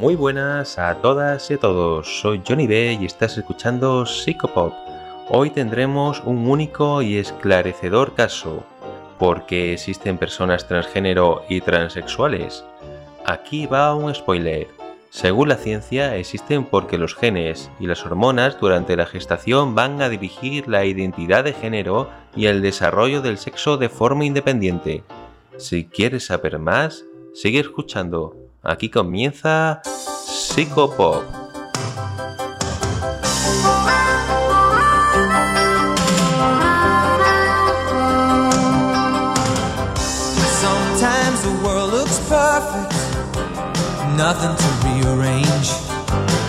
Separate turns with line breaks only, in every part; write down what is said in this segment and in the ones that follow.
Muy buenas a todas y a todos, soy Johnny B y estás escuchando Psicopop. Hoy tendremos un único y esclarecedor caso, porque existen personas transgénero y transexuales. Aquí va un spoiler. Según la ciencia, existen porque los genes y las hormonas durante la gestación van a dirigir la identidad de género y el desarrollo del sexo de forma independiente. Si quieres saber más, sigue escuchando. Aquí comienza Psicopop.
Sometimes the world looks perfect, nothing to rearrange.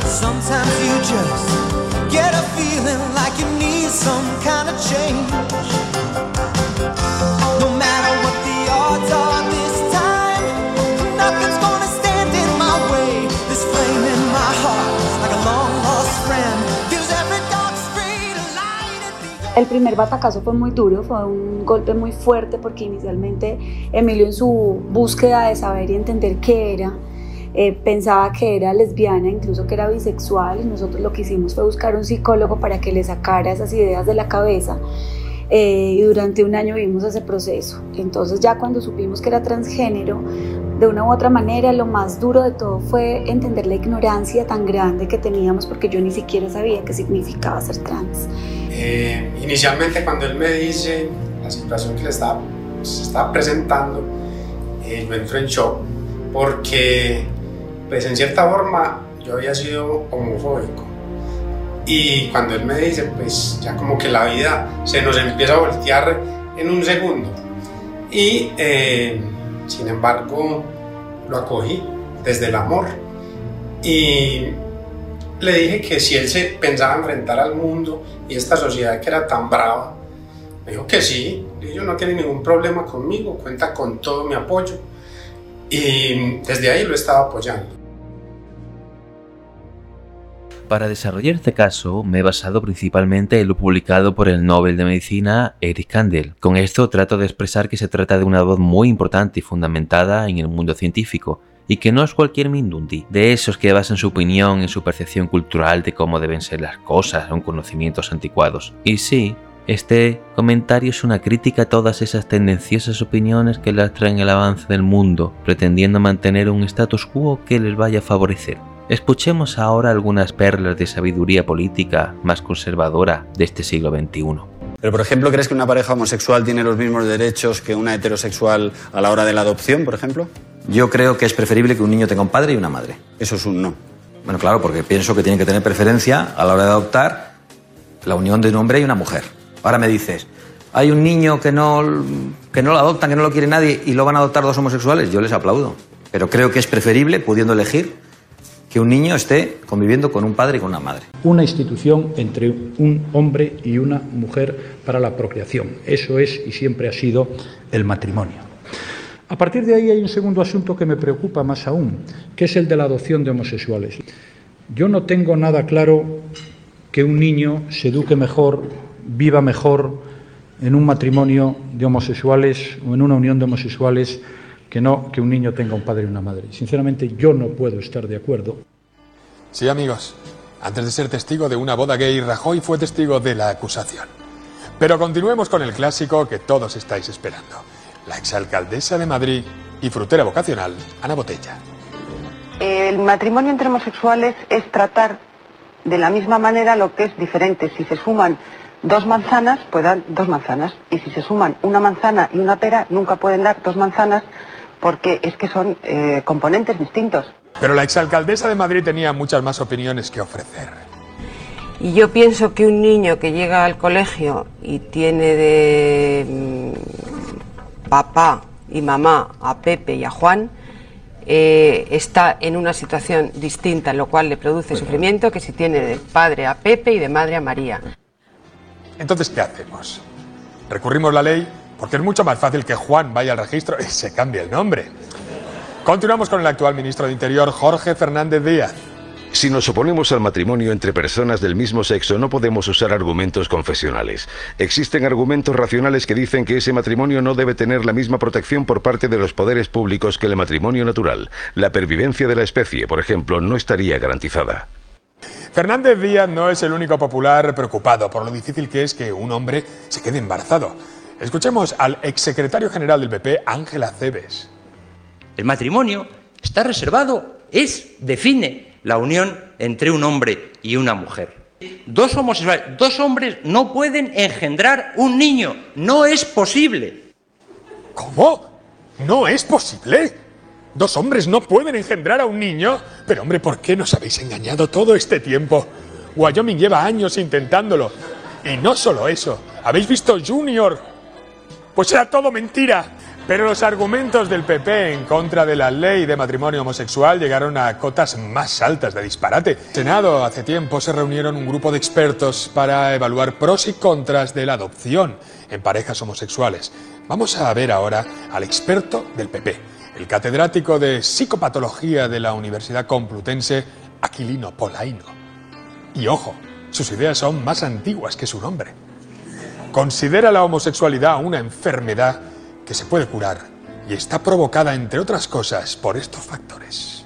Sometimes you just get a feeling like you need some kind of change.
El primer batacazo fue muy duro, fue un golpe muy fuerte porque inicialmente Emilio en su búsqueda de saber y entender qué era, eh, pensaba que era lesbiana, incluso que era bisexual y nosotros lo que hicimos fue buscar un psicólogo para que le sacara esas ideas de la cabeza eh, y durante un año vimos ese proceso. Entonces ya cuando supimos que era transgénero, de una u otra manera lo más duro de todo fue entender la ignorancia tan grande que teníamos porque yo ni siquiera sabía qué significaba ser trans.
Eh, inicialmente cuando él me dice la situación que le estaba, se estaba presentando, eh, entro en shock porque pues en cierta forma yo había sido homofóbico. Y cuando él me dice pues ya como que la vida se nos empieza a voltear en un segundo. Y eh, sin embargo lo acogí desde el amor. Y le dije que si él se pensaba enfrentar al mundo y esta sociedad que era tan brava, me dijo que sí, ellos no tienen ningún problema conmigo, cuenta con todo mi apoyo. Y desde ahí lo estaba apoyando.
Para desarrollar este caso me he basado principalmente en lo publicado por el Nobel de Medicina Eric Kandel. Con esto trato de expresar que se trata de una voz muy importante y fundamentada en el mundo científico, y que no es cualquier mindundi, de esos que basan su opinión en su percepción cultural de cómo deben ser las cosas en conocimientos anticuados. Y sí, este comentario es una crítica a todas esas tendenciosas opiniones que lastran el avance del mundo, pretendiendo mantener un status quo que les vaya a favorecer. Escuchemos ahora algunas perlas de sabiduría política más conservadora de este siglo XXI.
Pero, por ejemplo, ¿crees que una pareja homosexual tiene los mismos derechos que una heterosexual a la hora de la adopción, por ejemplo?
Yo creo que es preferible que un niño tenga un padre y una madre.
Eso es un no.
Bueno, claro, porque pienso que tiene que tener preferencia a la hora de adoptar la unión de un hombre y una mujer. Ahora me dices, hay un niño que no, que no lo adoptan, que no lo quiere nadie y lo van a adoptar dos homosexuales, yo les aplaudo. Pero creo que es preferible, pudiendo elegir, que un niño esté conviviendo con un padre y con una madre.
Una institución entre un hombre y una mujer para la procreación. Eso es y siempre ha sido el matrimonio. A partir de ahí hay un segundo asunto que me preocupa más aún, que es el de la adopción de homosexuales. Yo no tengo nada claro que un niño se eduque mejor, viva mejor en un matrimonio de homosexuales o en una unión de homosexuales que no que un niño tenga un padre y una madre. Sinceramente, yo no puedo estar de acuerdo.
Sí, amigos. Antes de ser testigo de una boda gay, Rajoy fue testigo de la acusación. Pero continuemos con el clásico que todos estáis esperando. La exalcaldesa de Madrid y frutera vocacional, Ana Botella.
El matrimonio entre homosexuales es tratar de la misma manera lo que es diferente. Si se suman dos manzanas, pues dan dos manzanas. Y si se suman una manzana y una pera, nunca pueden dar dos manzanas porque es que son eh, componentes distintos.
Pero la exalcaldesa de Madrid tenía muchas más opiniones que ofrecer.
Y yo pienso que un niño que llega al colegio y tiene de mm, papá y mamá a Pepe y a Juan, eh, está en una situación distinta, lo cual le produce sufrimiento que si tiene de padre a Pepe y de madre a María.
Entonces, ¿qué hacemos? ¿Recurrimos la ley? Porque es mucho más fácil que Juan vaya al registro y se cambie el nombre. Continuamos con el actual ministro de Interior, Jorge Fernández Díaz.
Si nos oponemos al matrimonio entre personas del mismo sexo, no podemos usar argumentos confesionales. Existen argumentos racionales que dicen que ese matrimonio no debe tener la misma protección por parte de los poderes públicos que el matrimonio natural. La pervivencia de la especie, por ejemplo, no estaría garantizada.
Fernández Díaz no es el único popular preocupado por lo difícil que es que un hombre se quede embarazado. Escuchemos al exsecretario general del PP, Ángela Cebes.
El matrimonio está reservado, es, define la unión entre un hombre y una mujer. Dos homosexuales, dos hombres no pueden engendrar un niño, no es posible.
¿Cómo? ¿No es posible? ¿Dos hombres no pueden engendrar a un niño? Pero hombre, ¿por qué nos habéis engañado todo este tiempo? Wyoming lleva años intentándolo. Y no solo eso, ¿habéis visto Junior? Pues era todo mentira. Pero los argumentos del PP en contra de la ley de matrimonio homosexual llegaron a cotas más altas de disparate. En el Senado hace tiempo se reunieron un grupo de expertos para evaluar pros y contras de la adopción en parejas homosexuales. Vamos a ver ahora al experto del PP, el catedrático de psicopatología de la Universidad Complutense, Aquilino Polaino. Y ojo, sus ideas son más antiguas que su nombre. Considera la homosexualidad una enfermedad que se puede curar y está provocada, entre otras cosas, por estos factores.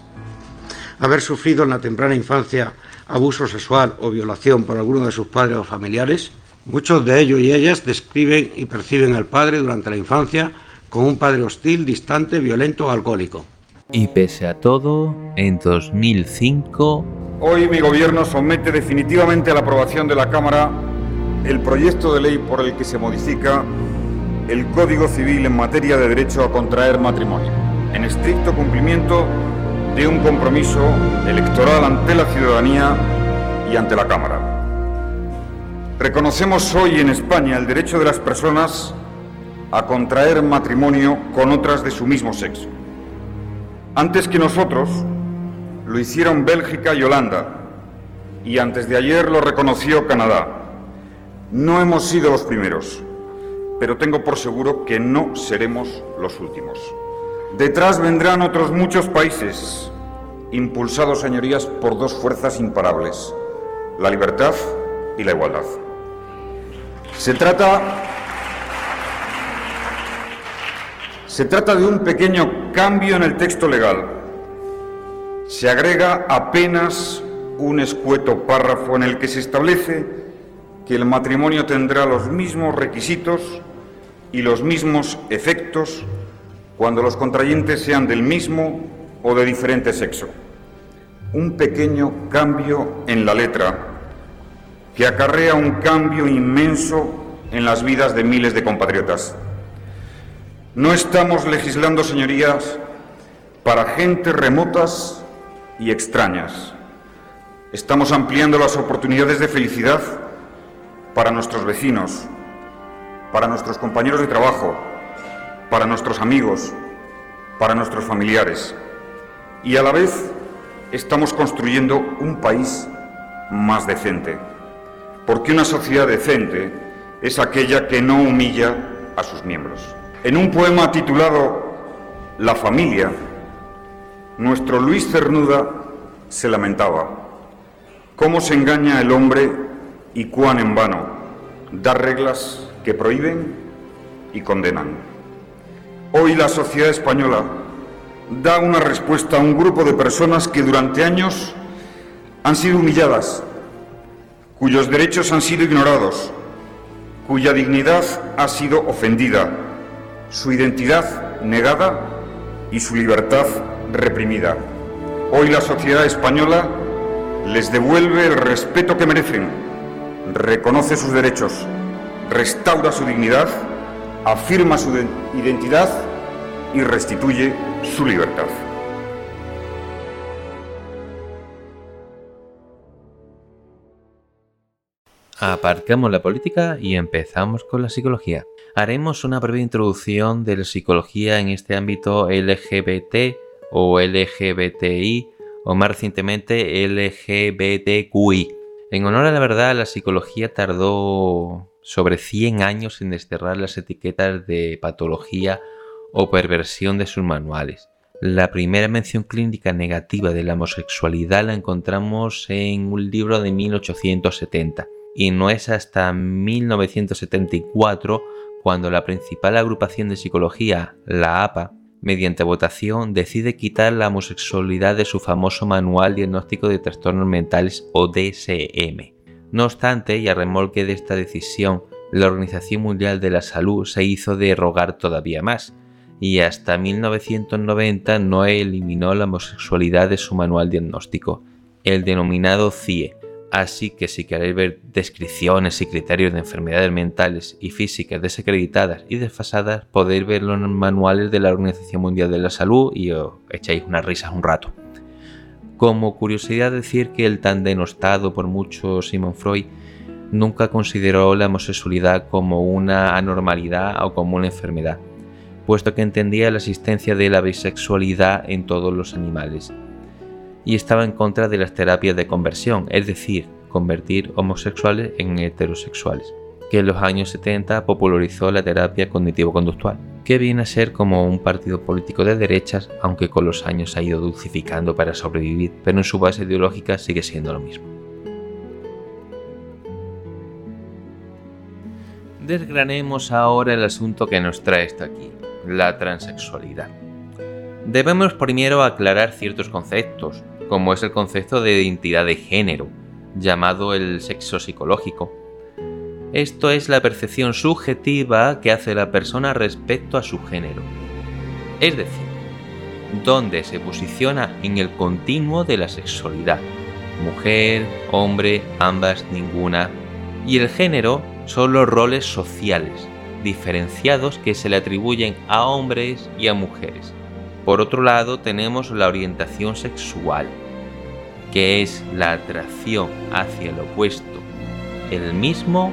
Haber sufrido en la temprana infancia abuso sexual o violación por alguno de sus padres o familiares, muchos de ellos y ellas describen y perciben al padre durante la infancia como un padre hostil, distante, violento o alcohólico.
Y pese a todo, en 2005...
Hoy mi gobierno somete definitivamente a la aprobación de la Cámara el proyecto de ley por el que se modifica el Código Civil en materia de derecho a contraer matrimonio, en estricto cumplimiento de un compromiso electoral ante la ciudadanía y ante la Cámara. Reconocemos hoy en España el derecho de las personas a contraer matrimonio con otras de su mismo sexo. Antes que nosotros, lo hicieron Bélgica y Holanda, y antes de ayer lo reconoció Canadá. No hemos sido los primeros pero tengo por seguro que no seremos los últimos. Detrás vendrán otros muchos países, impulsados, señorías, por dos fuerzas imparables, la libertad y la igualdad. Se trata Se trata de un pequeño cambio en el texto legal. Se agrega apenas un escueto párrafo en el que se establece que el matrimonio tendrá los mismos requisitos y los mismos efectos cuando los contrayentes sean del mismo o de diferente sexo. Un pequeño cambio en la letra que acarrea un cambio inmenso en las vidas de miles de compatriotas. No estamos legislando, señorías, para gentes remotas y extrañas. Estamos ampliando las oportunidades de felicidad para nuestros vecinos, para nuestros compañeros de trabajo, para nuestros amigos, para nuestros familiares. Y a la vez estamos construyendo un país más decente. Porque una sociedad decente es aquella que no humilla a sus miembros. En un poema titulado La familia, nuestro Luis Cernuda se lamentaba. ¿Cómo se engaña el hombre y cuán en vano da reglas que prohíben y condenan. Hoy la sociedad española da una respuesta a un grupo de personas que durante años han sido humilladas, cuyos derechos han sido ignorados, cuya dignidad ha sido ofendida, su identidad negada y su libertad reprimida. Hoy la sociedad española les devuelve el respeto que merecen, reconoce sus derechos, restaura su dignidad, afirma su identidad y restituye su libertad.
Aparcamos la política y empezamos con la psicología. Haremos una breve introducción de la psicología en este ámbito LGBT o LGBTI o más recientemente LGBTQI. En honor a la verdad, la psicología tardó sobre 100 años en desterrar las etiquetas de patología o perversión de sus manuales. La primera mención clínica negativa de la homosexualidad la encontramos en un libro de 1870 y no es hasta 1974 cuando la principal agrupación de psicología, la APA, mediante votación decide quitar la homosexualidad de su famoso Manual Diagnóstico de Trastornos Mentales o DSM. No obstante, y a remolque de esta decisión, la Organización Mundial de la Salud se hizo de rogar todavía más, y hasta 1990 no eliminó la homosexualidad de su manual diagnóstico, el denominado CIE. Así que si queréis ver descripciones y criterios de enfermedades mentales y físicas desacreditadas y desfasadas, podéis ver los manuales de la Organización Mundial de la Salud y os echáis unas risas un rato. Como curiosidad decir que el tan denostado por muchos Simon Freud nunca consideró la homosexualidad como una anormalidad o como una enfermedad puesto que entendía la existencia de la bisexualidad en todos los animales, y estaba en contra de las terapias de conversión, es decir, convertir homosexuales en heterosexuales, que en los años 70 popularizó la terapia cognitivo-conductual, que viene a ser como un partido político de derechas, aunque con los años ha ido dulcificando para sobrevivir, pero en su base ideológica sigue siendo lo mismo. Desgranemos ahora el asunto que nos trae hasta aquí la transexualidad. Debemos primero aclarar ciertos conceptos, como es el concepto de identidad de género, llamado el sexo psicológico. Esto es la percepción subjetiva que hace la persona respecto a su género. Es decir, donde se posiciona en el continuo de la sexualidad. Mujer, hombre, ambas, ninguna. Y el género son los roles sociales, diferenciados que se le atribuyen a hombres y a mujeres. Por otro lado tenemos la orientación sexual, que es la atracción hacia el opuesto, el mismo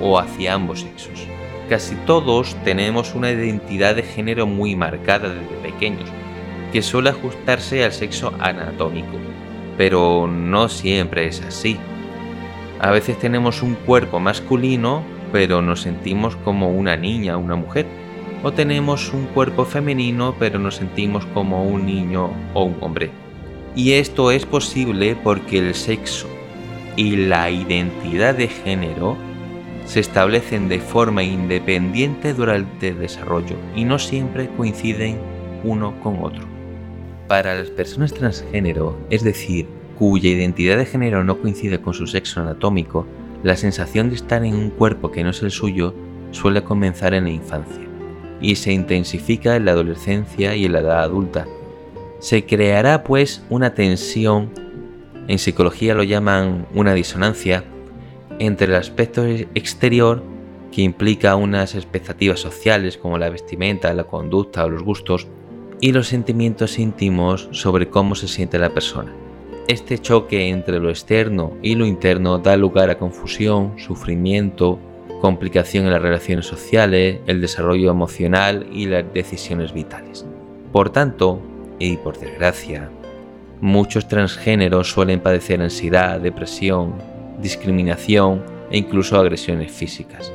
o hacia ambos sexos. Casi todos tenemos una identidad de género muy marcada desde pequeños, que suele ajustarse al sexo anatómico, pero no siempre es así. A veces tenemos un cuerpo masculino pero nos sentimos como una niña o una mujer. O tenemos un cuerpo femenino, pero nos sentimos como un niño o un hombre. Y esto es posible porque el sexo y la identidad de género se establecen de forma independiente durante el desarrollo y no siempre coinciden uno con otro. Para las personas transgénero, es decir, cuya identidad de género no coincide con su sexo anatómico, la sensación de estar en un cuerpo que no es el suyo suele comenzar en la infancia y se intensifica en la adolescencia y en la edad adulta. Se creará pues una tensión, en psicología lo llaman una disonancia, entre el aspecto exterior que implica unas expectativas sociales como la vestimenta, la conducta o los gustos, y los sentimientos íntimos sobre cómo se siente la persona. Este choque entre lo externo y lo interno da lugar a confusión, sufrimiento, complicación en las relaciones sociales, el desarrollo emocional y las decisiones vitales. Por tanto, y por desgracia, muchos transgéneros suelen padecer ansiedad, depresión, discriminación e incluso agresiones físicas.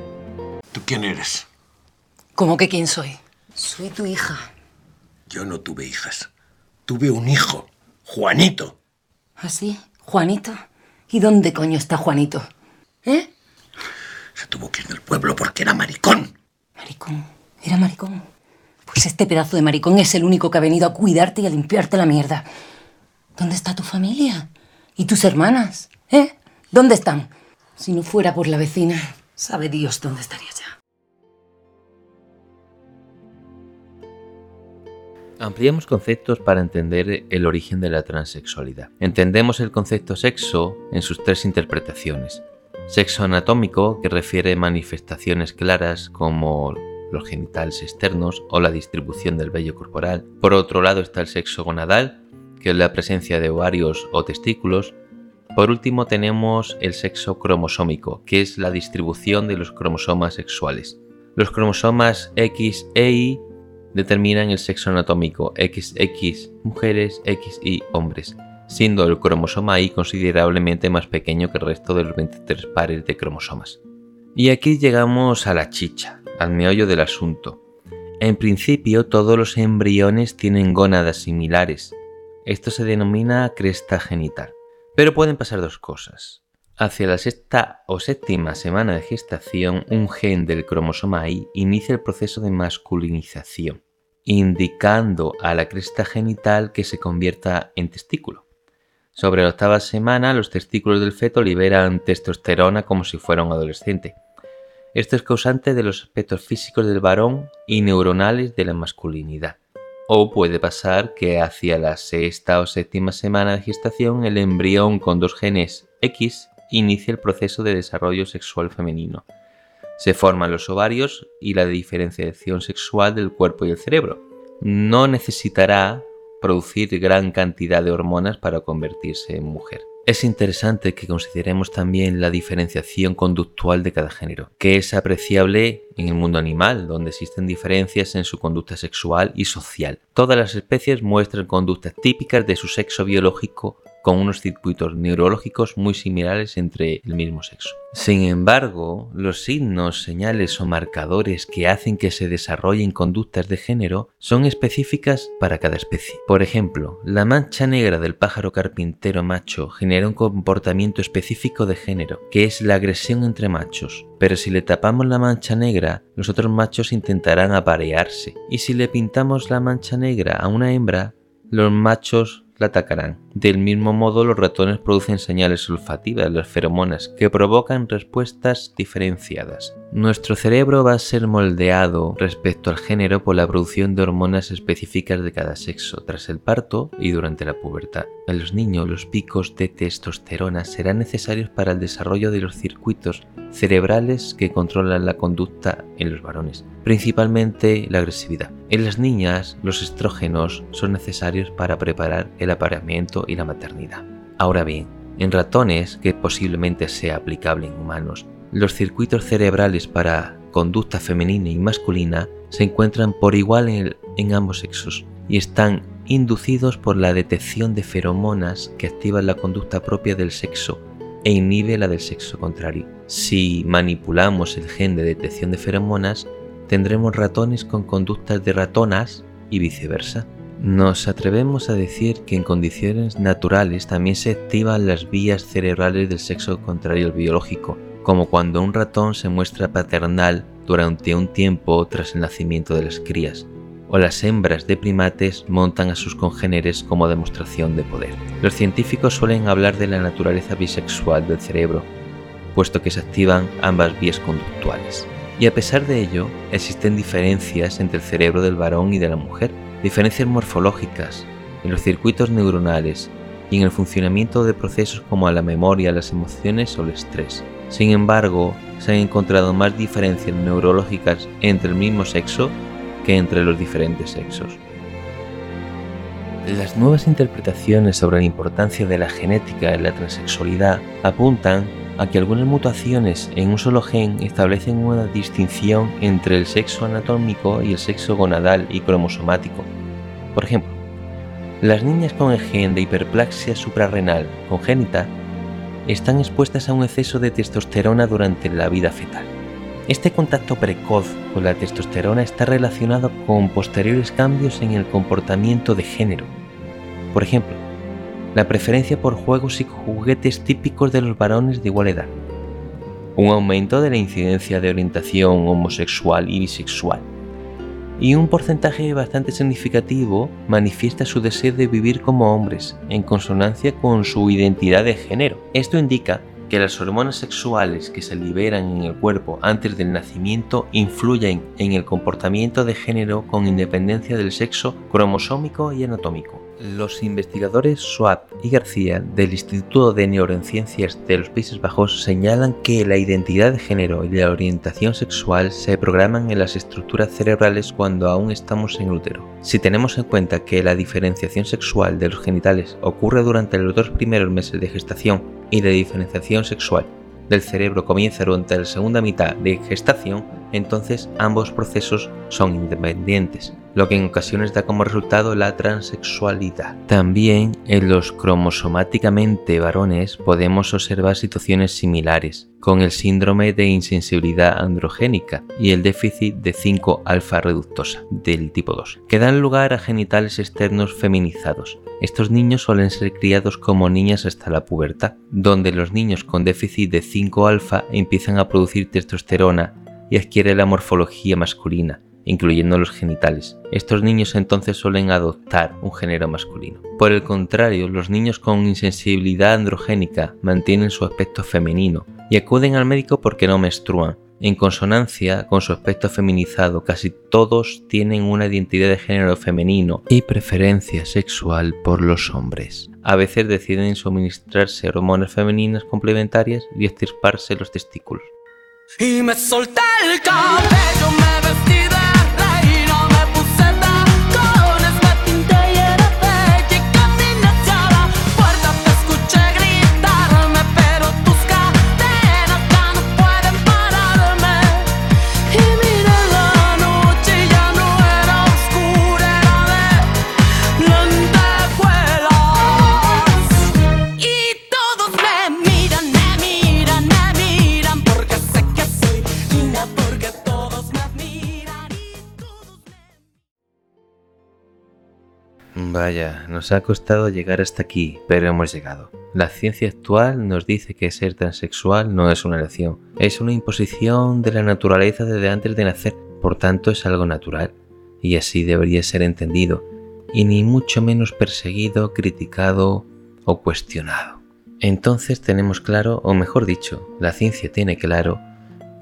¿Tú quién eres?
¿Cómo que quién soy? Soy tu hija.
Yo no tuve hijas. Tuve un hijo, Juanito.
¿Así? ¿Ah, ¿Juanito? ¿Y dónde coño está Juanito? ¿Eh?
Se tuvo que ir del pueblo porque era maricón.
¿Maricón? ¿Era maricón? Pues este pedazo de maricón es el único que ha venido a cuidarte y a limpiarte la mierda. ¿Dónde está tu familia? ¿Y tus hermanas? ¿Eh? ¿Dónde están? Si no fuera por la vecina, sabe Dios dónde estaría ya.
Ampliamos conceptos para entender el origen de la transexualidad. Entendemos el concepto sexo en sus tres interpretaciones. Sexo anatómico, que refiere manifestaciones claras como los genitales externos o la distribución del vello corporal. Por otro lado está el sexo gonadal, que es la presencia de ovarios o testículos. Por último tenemos el sexo cromosómico, que es la distribución de los cromosomas sexuales. Los cromosomas X e Y determinan el sexo anatómico XX mujeres, XY hombres, siendo el cromosoma Y considerablemente más pequeño que el resto de los 23 pares de cromosomas. Y aquí llegamos a la chicha, al meollo del asunto. En principio, todos los embriones tienen gónadas similares. Esto se denomina cresta genital. Pero pueden pasar dos cosas. Hacia la sexta o séptima semana de gestación, un gen del cromosoma Y inicia el proceso de masculinización, indicando a la cresta genital que se convierta en testículo. Sobre la octava semana, los testículos del feto liberan testosterona como si fuera un adolescente. Esto es causante de los aspectos físicos del varón y neuronales de la masculinidad. O puede pasar que hacia la sexta o séptima semana de gestación el embrión con dos genes X inicia el proceso de desarrollo sexual femenino. Se forman los ovarios y la diferenciación sexual del cuerpo y el cerebro. No necesitará producir gran cantidad de hormonas para convertirse en mujer. Es interesante que consideremos también la diferenciación conductual de cada género, que es apreciable en el mundo animal, donde existen diferencias en su conducta sexual y social. Todas las especies muestran conductas típicas de su sexo biológico con unos circuitos neurológicos muy similares entre el mismo sexo. Sin embargo, los signos, señales o marcadores que hacen que se desarrollen conductas de género son específicas para cada especie. Por ejemplo, la mancha negra del pájaro carpintero macho genera un comportamiento específico de género, que es la agresión entre machos. Pero si le tapamos la mancha negra, los otros machos intentarán aparearse. Y si le pintamos la mancha negra a una hembra, los machos la atacarán. Del mismo modo, los ratones producen señales olfativas, las feromonas, que provocan respuestas diferenciadas. Nuestro cerebro va a ser moldeado respecto al género por la producción de hormonas específicas de cada sexo tras el parto y durante la pubertad. En los niños, los picos de testosterona serán necesarios para el desarrollo de los circuitos cerebrales que controlan la conducta en los varones, principalmente la agresividad. En las niñas, los estrógenos son necesarios para preparar el apareamiento y la maternidad. Ahora bien, en ratones, que posiblemente sea aplicable en humanos, los circuitos cerebrales para conducta femenina y masculina se encuentran por igual en, ambos sexos y están inducidos por la detección de feromonas que activan la conducta propia del sexo e inhibe la del sexo contrario. Si manipulamos el gen de detección de feromonas, tendremos ratones con conductas de ratonas y viceversa. Nos atrevemos a decir que en condiciones naturales también se activan las vías cerebrales del sexo contrario al biológico, como cuando un ratón se muestra paternal durante un tiempo tras el nacimiento de las crías, o las hembras de primates montan a sus congéneres como demostración de poder. Los científicos suelen hablar de la naturaleza bisexual del cerebro, puesto que se activan ambas vías conductuales. Y a pesar de ello, existen diferencias entre el cerebro del varón y de la mujer, diferencias morfológicas, en los circuitos neuronales y en el funcionamiento de procesos como la memoria, las emociones o el estrés. Sin embargo, se han encontrado más diferencias neurológicas entre el mismo sexo que entre los diferentes sexos. Las nuevas interpretaciones sobre la importancia de la genética en la transexualidad apuntan a que algunas mutaciones en un solo gen establecen una distinción entre el sexo anatómico y el sexo gonadal y cromosomático. Por ejemplo, las niñas con el gen de hiperplasia suprarrenal congénita están expuestas a un exceso de testosterona durante la vida fetal. Este contacto precoz con la testosterona está relacionado con posteriores cambios en el comportamiento de género. Por ejemplo, la preferencia por juegos y juguetes típicos de los varones de igual edad, un aumento de la incidencia de orientación homosexual y bisexual, y un porcentaje bastante significativo manifiesta su deseo de vivir como hombres, en consonancia con su identidad de género. Esto indica que las hormonas sexuales que se liberan en el cuerpo antes del nacimiento influyen en el comportamiento de género con independencia del sexo cromosómico y anatómico. Los investigadores Schwab y García del Instituto de Neurociencias de los Países Bajos señalan que la identidad de género y la orientación sexual se programan en las estructuras cerebrales cuando aún estamos en útero. Si tenemos en cuenta que la diferenciación sexual de los genitales ocurre durante los dos primeros meses de gestación y la diferenciación sexual del cerebro comienza durante la segunda mitad de gestación, entonces ambos procesos son independientes. Lo que en ocasiones da como resultado la transexualidad. También en los cromosomáticamente varones podemos observar situaciones similares, con el síndrome de insensibilidad androgénica y el déficit de 5-alfa reductosa del tipo 2, que dan lugar a genitales externos feminizados. Estos niños suelen ser criados como niñas hasta la pubertad, donde los niños con déficit de 5-alfa empiezan a producir testosterona y adquiere la morfología masculina, incluyendo los genitales. Estos niños entonces suelen adoptar un género masculino. Por el contrario, los niños con insensibilidad androgénica mantienen su aspecto femenino y acuden al médico porque no menstruan. En consonancia con su aspecto feminizado, casi todos tienen una identidad de género femenino y preferencia sexual por los hombres. A veces deciden suministrarse hormonas femeninas complementarias y extirparse los testículos.
Y me solté el cabello, me
Vaya, nos ha costado llegar hasta aquí, pero hemos llegado. La ciencia actual nos dice que ser transexual no es una elección, es una imposición de la naturaleza desde antes de nacer, por tanto es algo natural, y así debería ser entendido, y ni mucho menos perseguido, criticado o cuestionado. Entonces tenemos claro, o mejor dicho, la ciencia tiene claro,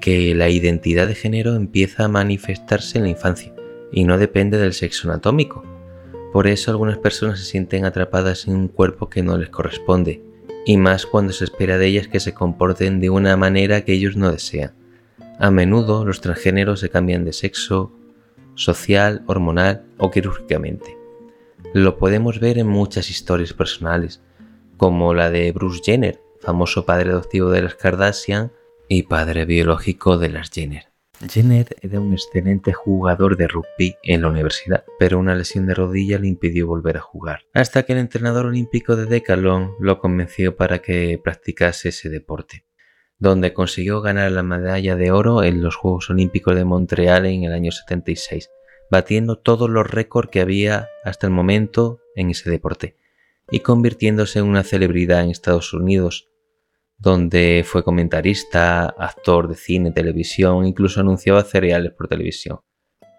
que la identidad de género empieza a manifestarse en la infancia, y no depende del sexo anatómico, por eso algunas personas se sienten atrapadas en un cuerpo que no les corresponde, y más cuando se espera de ellas que se comporten de una manera que ellos no desean. A menudo los transgéneros se cambian de sexo, social, hormonal o quirúrgicamente. Lo podemos ver en muchas historias personales, como la de Bruce Jenner, famoso padre adoptivo de las Kardashian y padre biológico de las Jenner. Jenner era un excelente jugador de rugby en la universidad, pero una lesión de rodilla le impidió volver a jugar, hasta que el entrenador olímpico de Decathlon lo convenció para que practicase ese deporte, donde consiguió ganar la medalla de oro en los Juegos Olímpicos de Montreal en el año 76, batiendo todos los récords que había hasta el momento en ese deporte, y convirtiéndose en una celebridad en Estados Unidos, donde fue comentarista, actor de cine, televisión, incluso anunciaba cereales por televisión.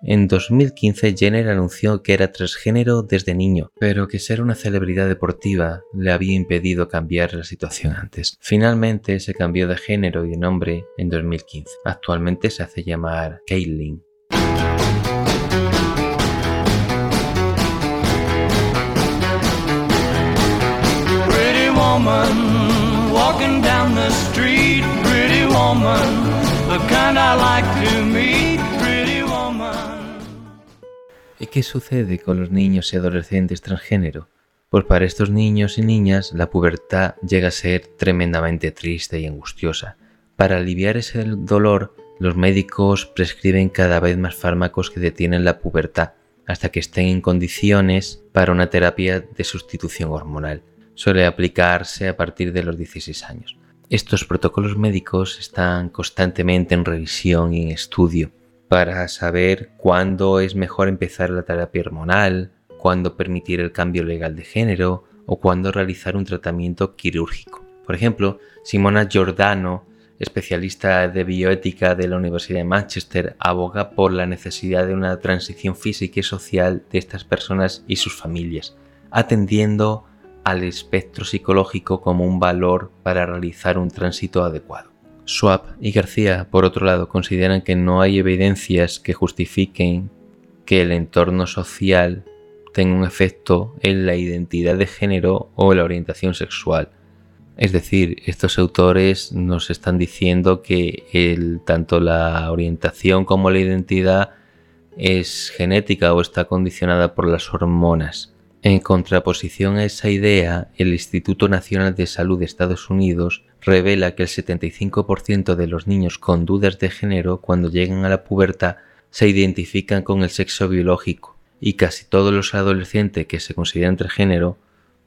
En 2015 Jenner anunció que era transgénero desde niño, pero que ser una celebridad deportiva le había impedido cambiar la situación antes. Finalmente se cambió de género y de nombre en 2015. Actualmente se hace llamar Caitlyn.
Street. Pretty woman, the kind I like to meet. Pretty woman.
¿Y qué sucede con los niños y adolescentes transgénero? Pues para estos niños y niñas la pubertad llega a ser tremendamente triste y angustiosa. Para aliviar ese dolor, los médicos prescriben cada vez más fármacos que detienen la pubertad hasta que estén en condiciones para una terapia de sustitución hormonal. Suele aplicarse a partir de los 16 años. Estos protocolos médicos están constantemente en revisión y en estudio para saber cuándo es mejor empezar la terapia hormonal, cuándo permitir el cambio legal de género o cuándo realizar un tratamiento quirúrgico. Por ejemplo, Simona Giordano, especialista de bioética de la Universidad de Manchester, aboga por la necesidad de una transición física y social de estas personas y sus familias, atendiendo al espectro psicológico como un valor para realizar un tránsito adecuado. Schwab y García, por otro lado, consideran que no hay evidencias que justifiquen que el entorno social tenga un efecto en la identidad de género o la orientación sexual. Es decir, estos autores nos están diciendo que tanto la orientación como la identidad es genética o está condicionada por las hormonas. En contraposición a esa idea, el Instituto Nacional de Salud de Estados Unidos revela que el 75% de los niños con dudas de género cuando llegan a la pubertad se identifican con el sexo biológico y casi todos los adolescentes que se consideran transgénero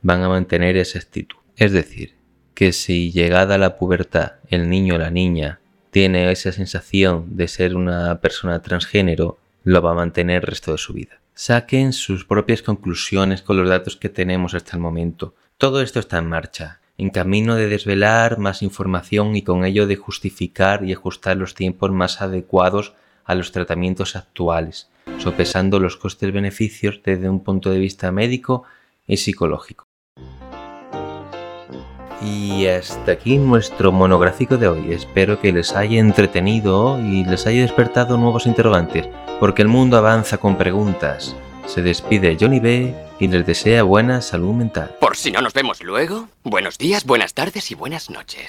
van a mantener esa actitud. Es decir, que si llegada la pubertad el niño o la niña tiene esa sensación de ser una persona transgénero, lo va a mantener el resto de su vida. Saquen sus propias conclusiones con los datos que tenemos hasta el momento. Todo esto está en marcha, en camino de desvelar más información y con ello de justificar y ajustar los tiempos más adecuados a los tratamientos actuales, sopesando los costes-beneficios desde un punto de vista médico y psicológico. Y hasta aquí nuestro monográfico de hoy. Espero que les haya entretenido y les haya despertado nuevos interrogantes, porque el mundo avanza con preguntas. Se despide Johnny B y les desea buena salud mental.
Por si no nos vemos luego, buenos días, buenas tardes y buenas noches.